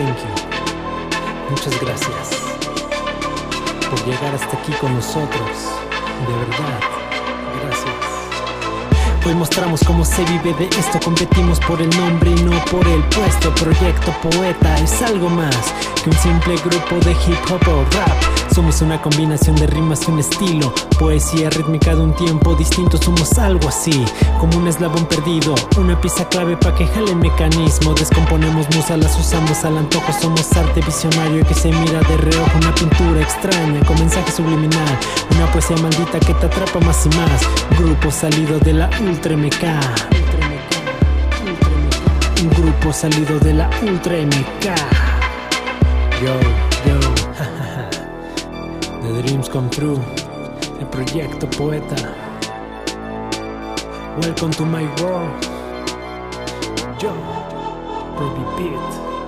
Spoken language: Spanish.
Thank you. Muchas gracias por llegar hasta aquí con nosotros. De verdad, gracias. Hoy mostramos cómo se vive de esto, competimos por el nombre y no por el puesto. Proyecto Poeta es algo más que un simple grupo de hip hop o rap. Somos una combinación de rimas y un estilo, poesía rítmica de un tiempo distinto. Somos algo así, como un eslabón perdido, una pieza clave para que jale el mecanismo. Descomponemos musa, las usamos al antojo. Somos arte visionario que se mira de reojo, una pintura extraña con mensaje subliminal, una poesía maldita que te atrapa más y más. Grupo salido de la Ultra MK. Un grupo salido de la Ultra MK. Yo, yo, The Dreams Come True, el proyecto poeta. Welcome to my world. Yo, Baby Pete.